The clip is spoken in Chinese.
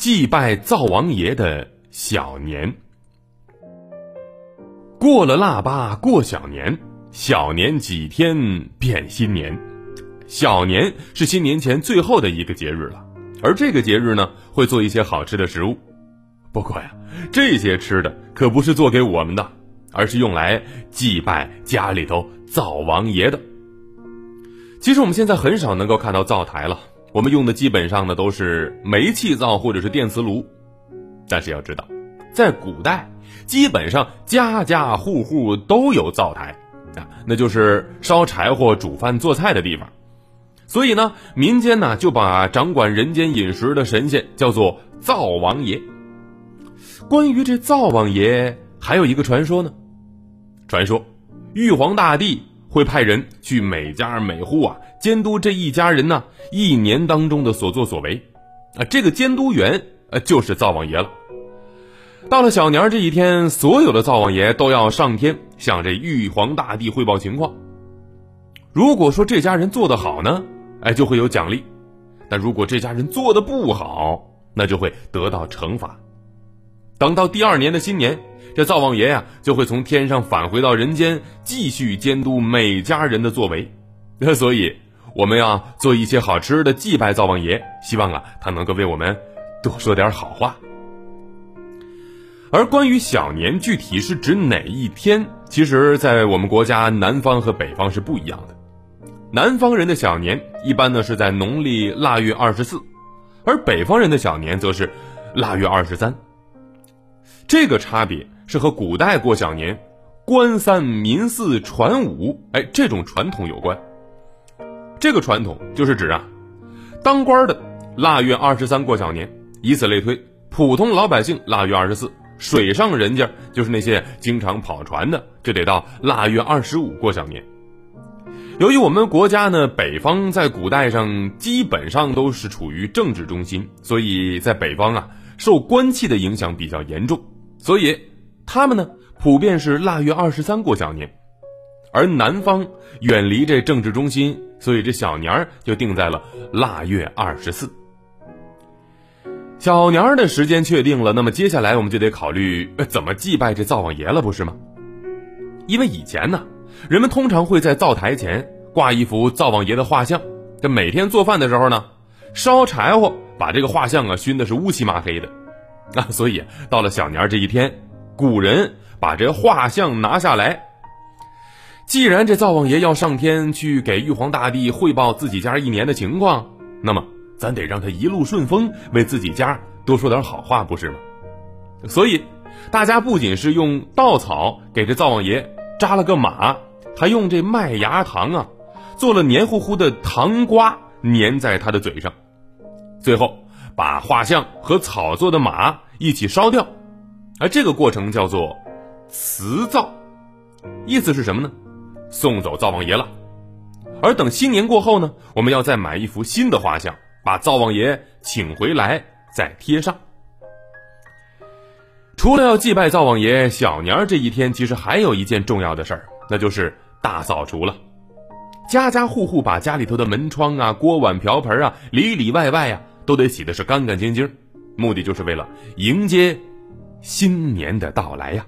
祭拜灶王爷的小年。过了腊八过小年，小年几天变新年。小年是新年前最后的一个节日了，而这个节日呢，会做一些好吃的食物。不过呀，这些吃的可不是做给我们的，而是用来祭拜家里头灶王爷的。其实我们现在很少能够看到灶台了，我们用的基本上呢都是煤气灶或者是电磁炉。但是要知道，在古代。基本上家家户户都有灶台，啊，那就是烧柴火、煮饭、做菜的地方。所以呢，民间呢就把掌管人间饮食的神仙叫做灶王爷。关于这灶王爷，还有一个传说呢。传说，玉皇大帝会派人去每家每户啊，监督这一家人呢一年当中的所作所为，啊，这个监督员呃就是灶王爷了。到了小年这一天，所有的灶王爷都要上天向这玉皇大帝汇报情况。如果说这家人做得好呢，哎，就会有奖励；但如果这家人做的不好，那就会得到惩罚。等到第二年的新年，这灶王爷呀就会从天上返回到人间，继续监督每家人的作为。所以，我们要做一些好吃的祭拜灶王爷，希望啊他能够为我们多说点好话。而关于小年具体是指哪一天，其实，在我们国家南方和北方是不一样的。南方人的小年一般呢是在农历腊月二十四，而北方人的小年则是腊月二十三。这个差别是和古代过小年、官三民四传五，哎，这种传统有关。这个传统就是指啊，当官的腊月二十三过小年，以此类推，普通老百姓腊月二十四。水上人家就是那些经常跑船的，就得到腊月二十五过小年。由于我们国家呢，北方在古代上基本上都是处于政治中心，所以在北方啊，受官气的影响比较严重，所以他们呢普遍是腊月二十三过小年。而南方远离这政治中心，所以这小年儿就定在了腊月二十四。小年儿的时间确定了，那么接下来我们就得考虑怎么祭拜这灶王爷了，不是吗？因为以前呢，人们通常会在灶台前挂一幅灶王爷的画像，这每天做饭的时候呢，烧柴火把这个画像啊熏的是乌漆麻黑的，啊，所以到了小年这一天，古人把这画像拿下来。既然这灶王爷要上天去给玉皇大帝汇报自己家一年的情况，那么。咱得让他一路顺风，为自己家多说点好话，不是吗？所以，大家不仅是用稻草给这灶王爷扎了个马，还用这麦芽糖啊，做了黏糊糊的糖瓜粘在他的嘴上，最后把画像和草做的马一起烧掉，而这个过程叫做辞灶，意思是什么呢？送走灶王爷了。而等新年过后呢，我们要再买一幅新的画像。把灶王爷请回来，再贴上。除了要祭拜灶王爷，小年儿这一天其实还有一件重要的事儿，那就是大扫除了。家家户户把家里头的门窗啊、锅碗瓢盆啊，里里外外啊，都得洗的是干干净净，目的就是为了迎接新年的到来呀。